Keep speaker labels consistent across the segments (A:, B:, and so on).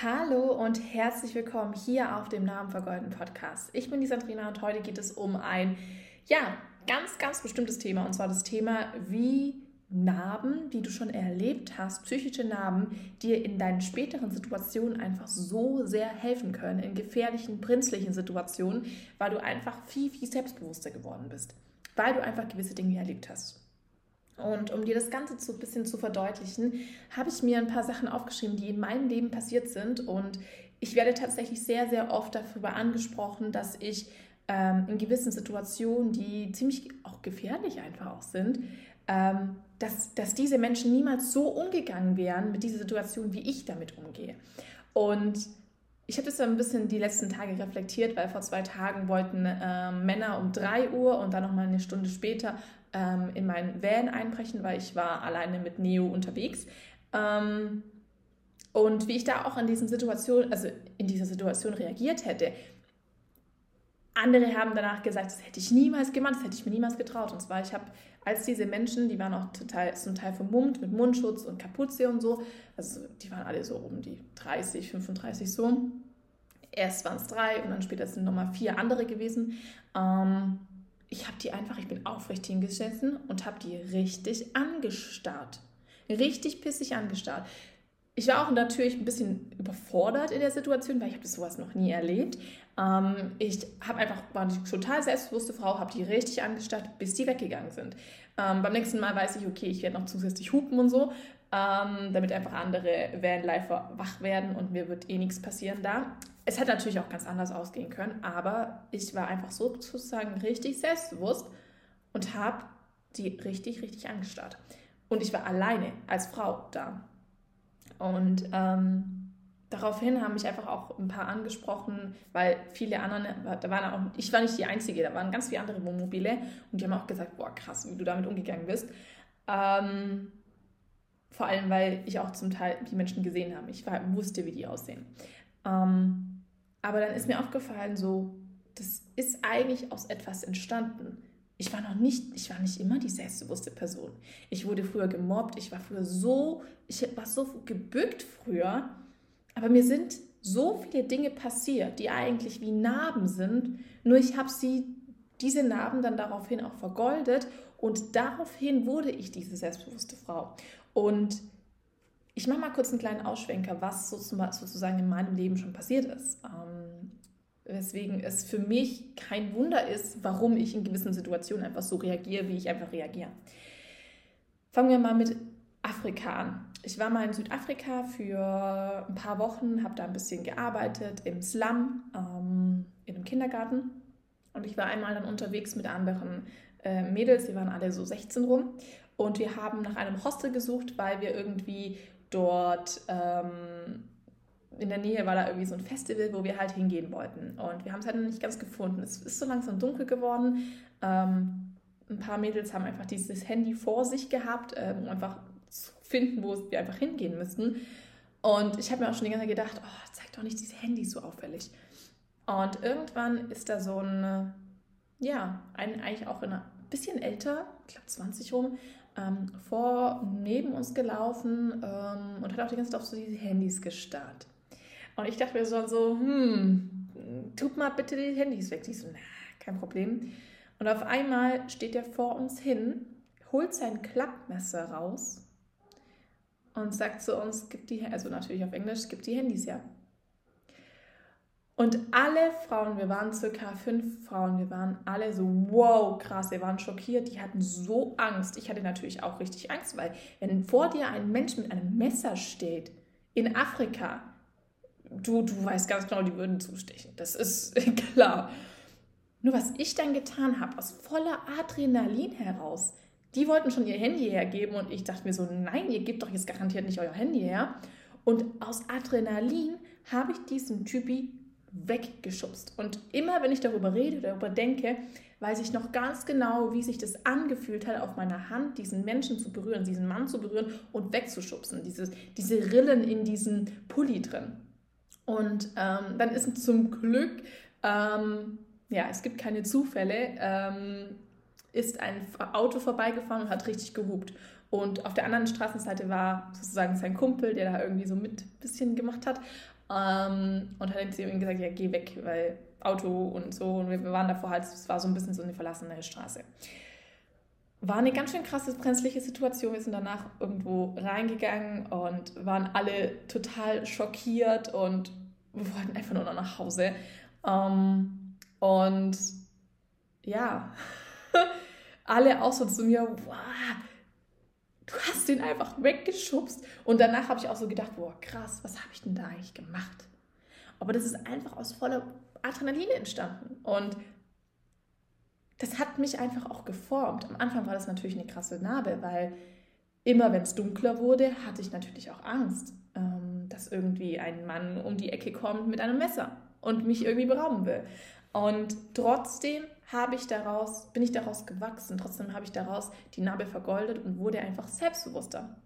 A: Hallo und herzlich willkommen hier auf dem Namen vergolden Podcast. Ich bin die Sandrina und heute geht es um ein, ja, ganz, ganz bestimmtes Thema und zwar das Thema, wie Narben, die du schon erlebt hast, psychische Narben, dir in deinen späteren Situationen einfach so sehr helfen können, in gefährlichen, prinzlichen Situationen, weil du einfach viel, viel selbstbewusster geworden bist, weil du einfach gewisse Dinge erlebt hast. Und um dir das Ganze so ein bisschen zu verdeutlichen, habe ich mir ein paar Sachen aufgeschrieben, die in meinem Leben passiert sind. Und ich werde tatsächlich sehr, sehr oft darüber angesprochen, dass ich ähm, in gewissen Situationen, die ziemlich auch gefährlich einfach auch sind, ähm, dass, dass diese Menschen niemals so umgegangen wären mit dieser Situation, wie ich damit umgehe. Und ich habe das so ein bisschen die letzten Tage reflektiert, weil vor zwei Tagen wollten äh, Männer um 3 Uhr und dann nochmal eine Stunde später ähm, in meinen Van einbrechen, weil ich war alleine mit Neo unterwegs. Ähm, und wie ich da auch in diesen Situationen, also in dieser Situation reagiert hätte. Andere haben danach gesagt, das hätte ich niemals gemacht, das hätte ich mir niemals getraut. Und zwar, ich habe, als diese Menschen, die waren auch total, zum Teil vermummt mit Mundschutz und Kapuze und so, also die waren alle so um die 30, 35 so. Erst waren es drei und dann später sind nochmal vier andere gewesen. Ähm, ich habe die einfach, ich bin aufrecht hingesessen und habe die richtig angestarrt. Richtig pissig angestarrt. Ich war auch natürlich ein bisschen überfordert in der Situation, weil ich habe sowas noch nie erlebt. Ähm, ich habe einfach, war eine total selbstbewusste Frau, habe die richtig angestarrt, bis die weggegangen sind. Ähm, beim nächsten Mal weiß ich, okay, ich werde noch zusätzlich hupen und so, ähm, damit einfach andere Vanlifer wach werden und mir wird eh nichts passieren da. Es hätte natürlich auch ganz anders ausgehen können, aber ich war einfach sozusagen richtig selbstbewusst und habe die richtig, richtig angestarrt. Und ich war alleine als Frau da. Und ähm, daraufhin haben mich einfach auch ein paar angesprochen, weil viele anderen, da waren auch, ich war nicht die Einzige, da waren ganz viele andere Wohnmobile und die haben auch gesagt, boah krass, wie du damit umgegangen bist. Ähm, vor allem, weil ich auch zum Teil die Menschen gesehen habe. Ich wusste, wie die aussehen. Ähm, aber dann ist mir aufgefallen, so, das ist eigentlich aus etwas entstanden. Ich war noch nicht, ich war nicht immer die selbstbewusste Person. Ich wurde früher gemobbt, ich war früher so, ich war so gebückt früher, aber mir sind so viele Dinge passiert, die eigentlich wie Narben sind, nur ich habe sie, diese Narben dann daraufhin auch vergoldet und daraufhin wurde ich diese selbstbewusste Frau. Und ich mache mal kurz einen kleinen Ausschwenker, was sozusagen in meinem Leben schon passiert ist. Ähm, weswegen es für mich kein Wunder ist, warum ich in gewissen Situationen einfach so reagiere, wie ich einfach reagiere. Fangen wir mal mit Afrika an. Ich war mal in Südafrika für ein paar Wochen, habe da ein bisschen gearbeitet im Slum, ähm, in einem Kindergarten. Und ich war einmal dann unterwegs mit anderen äh, Mädels, die waren alle so 16 rum. Und wir haben nach einem Hostel gesucht, weil wir irgendwie dort ähm, in der Nähe war da irgendwie so ein Festival, wo wir halt hingehen wollten. Und wir haben es halt noch nicht ganz gefunden. Es ist so langsam dunkel geworden. Ähm, ein paar Mädels haben einfach dieses Handy vor sich gehabt, äh, um einfach zu finden, wo wir einfach hingehen müssten. Und ich habe mir auch schon die ganze Zeit gedacht, oh, zeig doch nicht diese Handys so auffällig. Und irgendwann ist da so ein, ja, ein, eigentlich auch ein bisschen älter, ich glaube 20 rum, ähm, vor neben uns gelaufen ähm, und hat auch die ganze Zeit auf so diese Handys gestarrt. Und ich dachte mir so, so hm, tut mal bitte die Handys weg. Die so, na, kein Problem. Und auf einmal steht er vor uns hin, holt sein Klappmesser raus und sagt zu uns, gibt die, also natürlich auf Englisch, gibt die Handys her. Und alle Frauen, wir waren circa fünf Frauen, wir waren alle so, wow, krass, wir waren schockiert, die hatten so Angst. Ich hatte natürlich auch richtig Angst, weil wenn vor dir ein Mensch mit einem Messer steht, in Afrika, du, du weißt ganz genau, die würden zustechen. Das ist klar. Nur was ich dann getan habe, aus voller Adrenalin heraus, die wollten schon ihr Handy hergeben und ich dachte mir so, nein, ihr gebt doch jetzt garantiert nicht euer Handy her. Und aus Adrenalin habe ich diesen Typi weggeschubst. Und immer, wenn ich darüber rede, darüber denke, weiß ich noch ganz genau, wie sich das angefühlt hat, auf meiner Hand diesen Menschen zu berühren, diesen Mann zu berühren und wegzuschubsen. Dieses, diese Rillen in diesem Pulli drin. Und ähm, dann ist zum Glück, ähm, ja, es gibt keine Zufälle, ähm, ist ein Auto vorbeigefahren und hat richtig gehupt. Und auf der anderen Straßenseite war sozusagen sein Kumpel, der da irgendwie so mit ein bisschen gemacht hat. Ähm, und hat zu ihm gesagt, ja, geh weg, weil Auto und so. Und wir, wir waren davor halt, es war so ein bisschen so eine verlassene Straße. War eine ganz schön krasse, brenzliche Situation. Wir sind danach irgendwo reingegangen und waren alle total schockiert und wir wollten einfach nur noch nach Hause. Ähm, und ja, alle auch so zu mir, wow, du hast den einfach weggeschubst. Und danach habe ich auch so gedacht, boah, krass, was habe ich denn da eigentlich gemacht? Aber das ist einfach aus voller Adrenalin entstanden. Und das hat mich einfach auch geformt. Am Anfang war das natürlich eine krasse Narbe, weil immer wenn es dunkler wurde, hatte ich natürlich auch Angst, ähm, dass irgendwie ein Mann um die Ecke kommt mit einem Messer und mich irgendwie berauben will. Und trotzdem habe ich daraus, bin ich daraus gewachsen. Trotzdem habe ich daraus die Narbe vergoldet und wurde einfach selbstbewusster.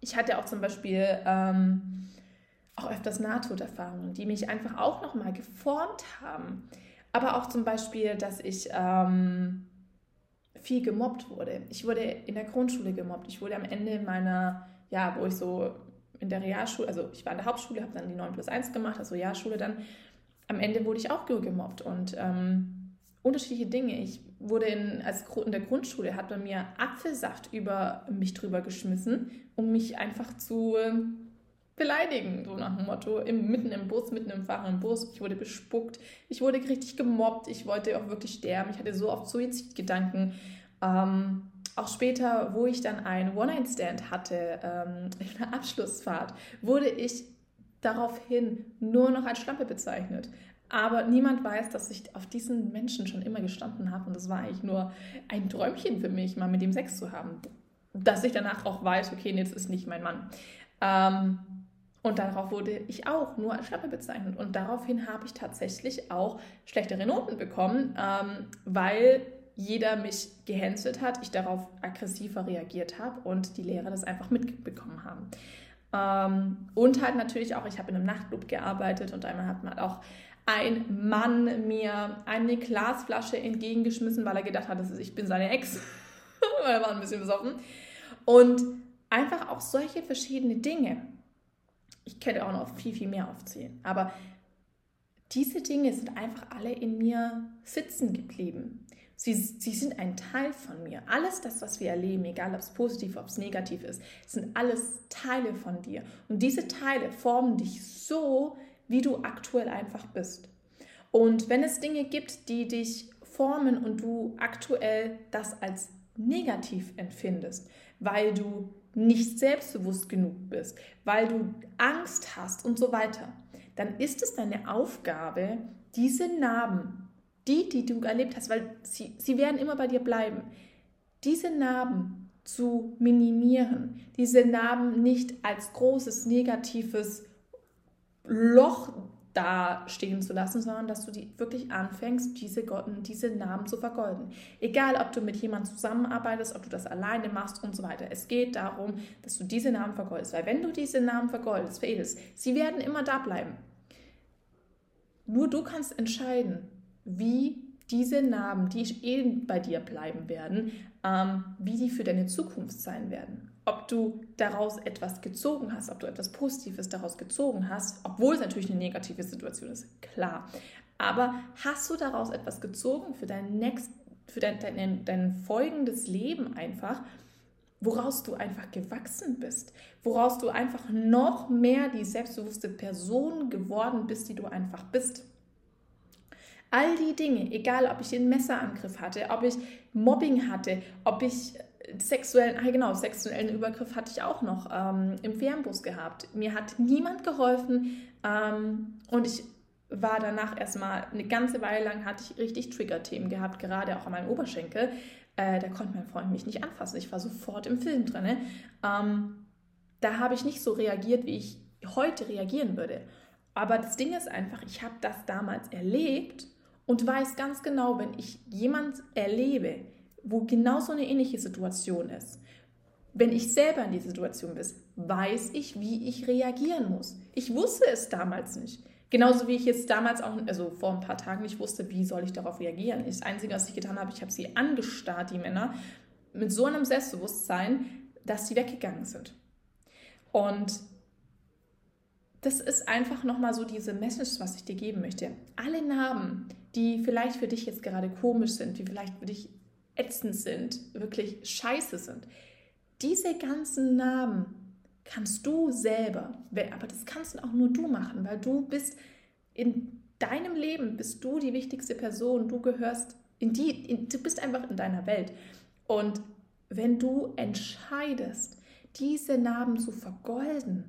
A: Ich hatte auch zum Beispiel ähm, auch öfters Nahtoderfahrungen, die mich einfach auch nochmal geformt haben. Aber auch zum Beispiel, dass ich ähm, viel gemobbt wurde. Ich wurde in der Grundschule gemobbt. Ich wurde am Ende meiner, ja, wo ich so in der Realschule, also ich war in der Hauptschule, habe dann die 9 plus 1 gemacht, also Realschule dann. Am Ende wurde ich auch gemobbt und ähm, unterschiedliche Dinge. Ich wurde in, als, in der Grundschule, hat man mir Apfelsaft über mich drüber geschmissen, um mich einfach zu beleidigen, so nach dem Motto, im, mitten im Bus, mitten im fahrenden Bus. Ich wurde bespuckt, ich wurde richtig gemobbt, ich wollte auch wirklich sterben, ich hatte so oft Suizidgedanken. Ähm, auch später, wo ich dann einen One-Night-Stand hatte, ähm, in einer Abschlussfahrt, wurde ich daraufhin nur noch als Schlampe bezeichnet. Aber niemand weiß, dass ich auf diesen Menschen schon immer gestanden habe. Und das war eigentlich nur ein Träumchen für mich, mal mit dem Sex zu haben. Dass ich danach auch weiß, okay, das ist nicht mein Mann. Ähm, und darauf wurde ich auch nur als Schlampe bezeichnet. Und daraufhin habe ich tatsächlich auch schlechtere Noten bekommen, ähm, weil jeder mich gehänselt hat, ich darauf aggressiver reagiert habe und die Lehrer das einfach mitbekommen haben. Ähm, und halt natürlich auch, ich habe in einem Nachtclub gearbeitet und einmal hat mal auch ein Mann mir eine Glasflasche entgegengeschmissen, weil er gedacht hat, ich bin seine Ex. er war ein bisschen besoffen. Und einfach auch solche verschiedene Dinge ich könnte auch noch viel, viel mehr aufzählen. Aber diese Dinge sind einfach alle in mir sitzen geblieben. Sie, sie sind ein Teil von mir. Alles das, was wir erleben, egal ob es positiv, ob es negativ ist, sind alles Teile von dir. Und diese Teile formen dich so, wie du aktuell einfach bist. Und wenn es Dinge gibt, die dich formen und du aktuell das als negativ empfindest, weil du nicht selbstbewusst genug bist, weil du Angst hast und so weiter, dann ist es deine Aufgabe, diese Narben, die, die du erlebt hast, weil sie, sie werden immer bei dir bleiben, diese Narben zu minimieren, diese Narben nicht als großes negatives Loch da stehen zu lassen, sondern dass du die wirklich anfängst, diese, Gotten, diese Namen zu vergolden. Egal, ob du mit jemandem zusammenarbeitest, ob du das alleine machst und so weiter. Es geht darum, dass du diese Namen vergoldest. Weil wenn du diese Namen vergoldest, veredelst, sie werden immer da bleiben. Nur du kannst entscheiden, wie diese Namen, die eh bei dir bleiben werden, ähm, wie die für deine Zukunft sein werden ob du daraus etwas gezogen hast, ob du etwas Positives daraus gezogen hast, obwohl es natürlich eine negative Situation ist, klar. Aber hast du daraus etwas gezogen für dein next, für dein, dein, dein folgendes Leben einfach, woraus du einfach gewachsen bist, woraus du einfach noch mehr die selbstbewusste Person geworden bist, die du einfach bist. All die Dinge, egal ob ich den Messerangriff hatte, ob ich Mobbing hatte, ob ich sexuellen, ah genau, sexuellen Übergriff hatte ich auch noch ähm, im Fernbus gehabt. Mir hat niemand geholfen ähm, und ich war danach erstmal eine ganze Weile lang hatte ich richtig Trigger-Themen gehabt, gerade auch an meinem Oberschenkel. Äh, da konnte mein Freund mich nicht anfassen. Ich war sofort im Film drin. Ähm, da habe ich nicht so reagiert, wie ich heute reagieren würde. Aber das Ding ist einfach, ich habe das damals erlebt und weiß ganz genau, wenn ich jemand erlebe, wo genau so eine ähnliche Situation ist. Wenn ich selber in dieser Situation bin, weiß ich, wie ich reagieren muss. Ich wusste es damals nicht. Genauso wie ich jetzt damals auch, also vor ein paar Tagen nicht wusste, wie soll ich darauf reagieren. Das Einzige, was ich getan habe, ich habe sie angestarrt, die Männer, mit so einem Selbstbewusstsein, dass sie weggegangen sind. Und das ist einfach nochmal so diese Message, was ich dir geben möchte. Alle Narben, die vielleicht für dich jetzt gerade komisch sind, die vielleicht für dich ätzend sind, wirklich scheiße sind, diese ganzen Narben kannst du selber, aber das kannst auch nur du machen, weil du bist in deinem Leben, bist du die wichtigste Person, du gehörst in die, in, du bist einfach in deiner Welt. Und wenn du entscheidest, diese Narben zu vergolden,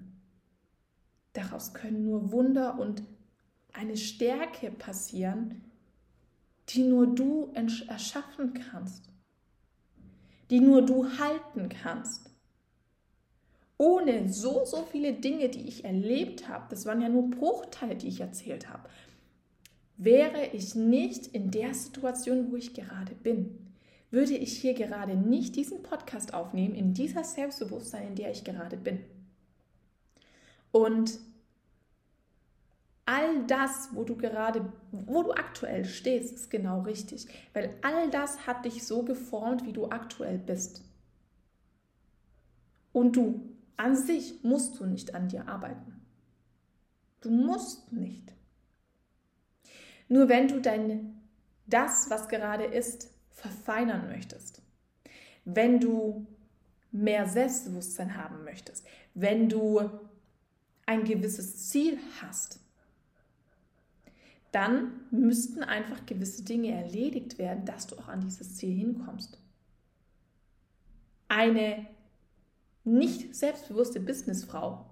A: daraus können nur Wunder und eine Stärke passieren, die nur du erschaffen kannst, die nur du halten kannst. Ohne so, so viele Dinge, die ich erlebt habe, das waren ja nur Bruchteile, die ich erzählt habe, wäre ich nicht in der Situation, wo ich gerade bin. Würde ich hier gerade nicht diesen Podcast aufnehmen, in dieser Selbstbewusstsein, in der ich gerade bin. Und all das, wo du gerade, wo du aktuell stehst, ist genau richtig. Weil all das hat dich so geformt, wie du aktuell bist. Und du an sich musst du nicht an dir arbeiten. Du musst nicht. Nur wenn du dein, das, was gerade ist, verfeinern möchtest, wenn du mehr Selbstbewusstsein haben möchtest, wenn du ein gewisses Ziel hast, dann müssten einfach gewisse Dinge erledigt werden, dass du auch an dieses Ziel hinkommst. Eine nicht selbstbewusste Businessfrau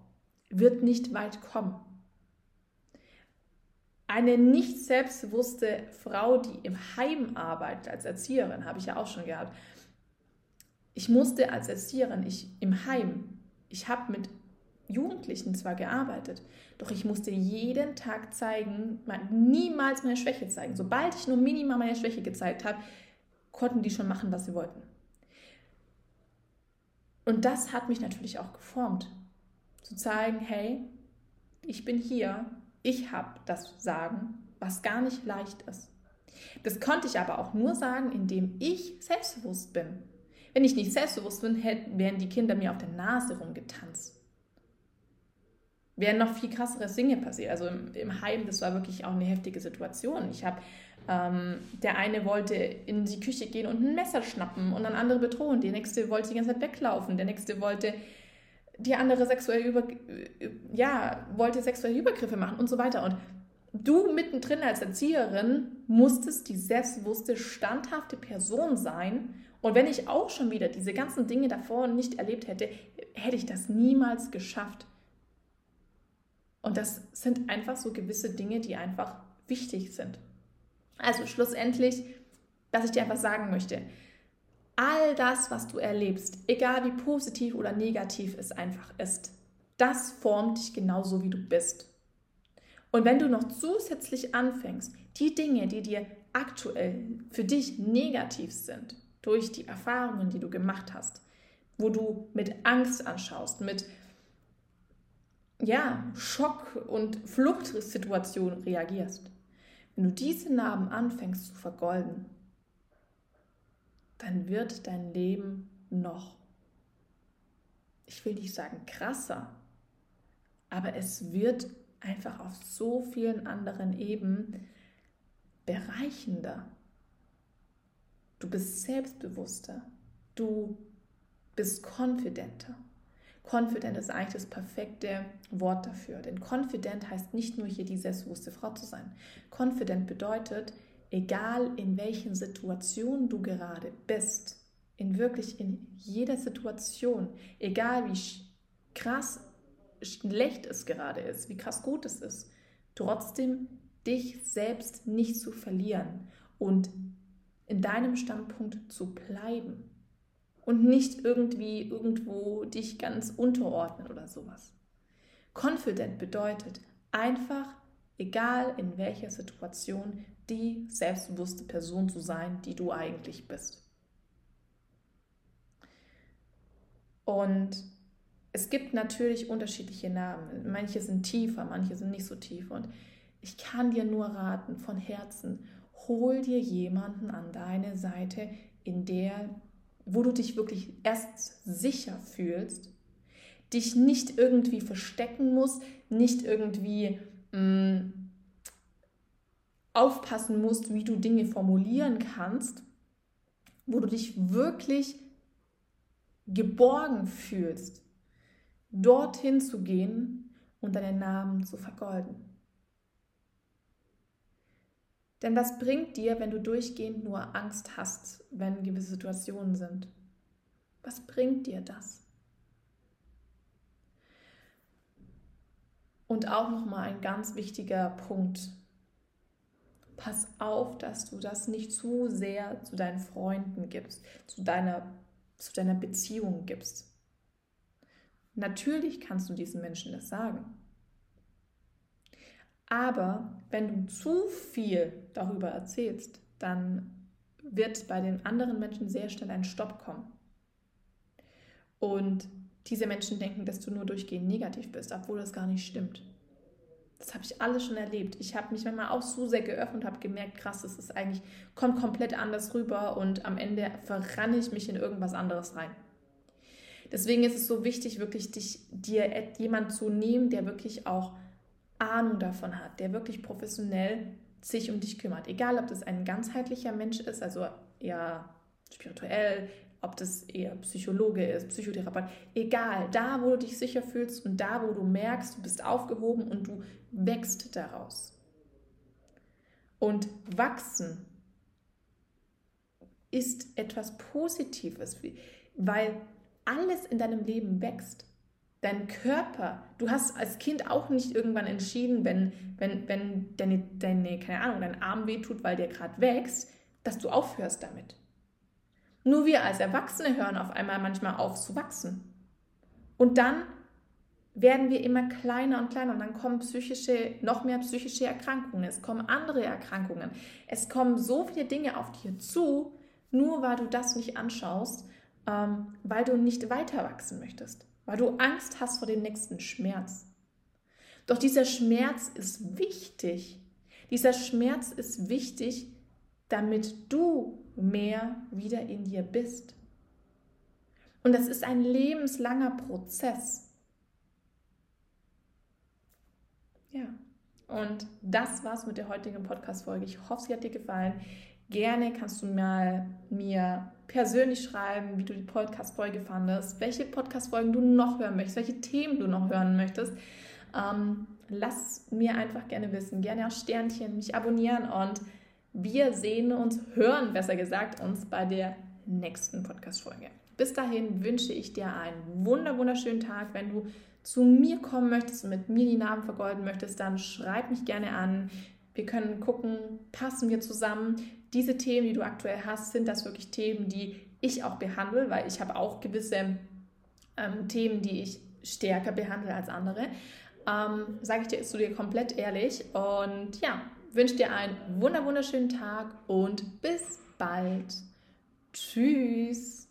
A: wird nicht weit kommen. Eine nicht selbstbewusste Frau, die im Heim arbeitet als Erzieherin, habe ich ja auch schon gehabt. Ich musste als Erzieherin, ich im Heim, ich habe mit Jugendlichen zwar gearbeitet, doch ich musste jeden Tag zeigen, niemals meine Schwäche zeigen. Sobald ich nur minimal meine Schwäche gezeigt habe, konnten die schon machen, was sie wollten. Und das hat mich natürlich auch geformt. Zu zeigen, hey, ich bin hier, ich habe das Sagen, was gar nicht leicht ist. Das konnte ich aber auch nur sagen, indem ich selbstbewusst bin. Wenn ich nicht selbstbewusst bin, wären die Kinder mir auf der Nase rumgetanzt. Wären noch viel krassere Dinge passiert. Also im, im Heim, das war wirklich auch eine heftige Situation. Ich habe ähm, der eine wollte in die Küche gehen und ein Messer schnappen und dann andere bedrohen. Der nächste wollte die ganze Zeit weglaufen. Der nächste wollte die andere sexuell über, ja, wollte sexuelle Übergriffe machen und so weiter. Und du mittendrin als Erzieherin musstest die selbstbewusste, standhafte Person sein. Und wenn ich auch schon wieder diese ganzen Dinge davor nicht erlebt hätte, hätte ich das niemals geschafft. Und das sind einfach so gewisse Dinge, die einfach wichtig sind. Also schlussendlich, dass ich dir einfach sagen möchte, all das, was du erlebst, egal wie positiv oder negativ es einfach ist, das formt dich genauso, wie du bist. Und wenn du noch zusätzlich anfängst, die Dinge, die dir aktuell für dich negativ sind, durch die Erfahrungen, die du gemacht hast, wo du mit Angst anschaust, mit ja, Schock und Fluchtsituationen reagierst, wenn du diese Narben anfängst zu vergolden, dann wird dein Leben noch, ich will nicht sagen krasser, aber es wird einfach auf so vielen anderen Ebenen bereichender. Du bist selbstbewusster, du bist konfidenter. Confident ist eigentlich das perfekte Wort dafür. Denn confident heißt nicht nur hier die selbstbewusste Frau zu sein. Confident bedeutet, egal in welchen Situationen du gerade bist, in wirklich in jeder Situation, egal wie krass schlecht es gerade ist, wie krass gut es ist, trotzdem dich selbst nicht zu verlieren und in deinem Standpunkt zu bleiben und nicht irgendwie irgendwo dich ganz unterordnen oder sowas. Confident bedeutet einfach, egal in welcher Situation, die selbstbewusste Person zu sein, die du eigentlich bist. Und es gibt natürlich unterschiedliche Namen. Manche sind tiefer, manche sind nicht so tief. Und ich kann dir nur raten, von Herzen, hol dir jemanden an deine Seite, in der wo du dich wirklich erst sicher fühlst, dich nicht irgendwie verstecken musst, nicht irgendwie mh, mm, aufpassen musst, wie du Dinge formulieren kannst, wo du dich wirklich geborgen fühlst, dorthin zu gehen und deinen Namen zu vergolden. Denn was bringt dir, wenn du durchgehend nur Angst hast, wenn gewisse Situationen sind? Was bringt dir das? Und auch nochmal ein ganz wichtiger Punkt. Pass auf, dass du das nicht zu sehr zu deinen Freunden gibst, zu deiner, zu deiner Beziehung gibst. Natürlich kannst du diesen Menschen das sagen. Aber wenn du zu viel darüber erzählst, dann wird bei den anderen Menschen sehr schnell ein Stopp kommen. Und diese Menschen denken, dass du nur durchgehend negativ bist, obwohl das gar nicht stimmt. Das habe ich alles schon erlebt. Ich habe mich manchmal auch so sehr geöffnet und habe gemerkt, krass, das ist eigentlich, kommt komplett anders rüber und am Ende verranne ich mich in irgendwas anderes rein. Deswegen ist es so wichtig, wirklich dich, dir jemand zu nehmen, der wirklich auch Ahnung davon hat, der wirklich professionell sich um dich kümmert. Egal, ob das ein ganzheitlicher Mensch ist, also eher spirituell, ob das eher Psychologe ist, Psychotherapeut, egal, da, wo du dich sicher fühlst und da, wo du merkst, du bist aufgehoben und du wächst daraus. Und wachsen ist etwas Positives, weil alles in deinem Leben wächst. Dein Körper, du hast als Kind auch nicht irgendwann entschieden, wenn, wenn, wenn deine, deine, keine Ahnung, dein Arm wehtut, weil der gerade wächst, dass du aufhörst damit. Nur wir als Erwachsene hören auf einmal manchmal auf zu wachsen. Und dann werden wir immer kleiner und kleiner und dann kommen psychische, noch mehr psychische Erkrankungen, es kommen andere Erkrankungen, es kommen so viele Dinge auf dir zu, nur weil du das nicht anschaust, ähm, weil du nicht weiter wachsen möchtest, weil du Angst hast vor dem nächsten Schmerz. Doch dieser Schmerz ist wichtig. Dieser Schmerz ist wichtig, damit du mehr wieder in dir bist. Und das ist ein lebenslanger Prozess. Ja, und das war's mit der heutigen Podcast-Folge. Ich hoffe, sie hat dir gefallen. Gerne kannst du mal mir persönlich schreiben, wie du die Podcast-Folge fandest, welche Podcast-Folgen du noch hören möchtest, welche Themen du noch hören möchtest. Ähm, lass mir einfach gerne wissen, gerne auch Sternchen, mich abonnieren und wir sehen uns, hören besser gesagt, uns bei der nächsten Podcast-Folge. Bis dahin wünsche ich dir einen wunder wunderschönen Tag. Wenn du zu mir kommen möchtest und mit mir die Namen vergolden möchtest, dann schreib mich gerne an. Wir können gucken, passen wir zusammen. Diese Themen, die du aktuell hast, sind das wirklich Themen, die ich auch behandle, weil ich habe auch gewisse ähm, Themen, die ich stärker behandle als andere. Ähm, Sage ich dir zu dir komplett ehrlich. Und ja, wünsche dir einen wunderschönen Tag und bis bald. Tschüss.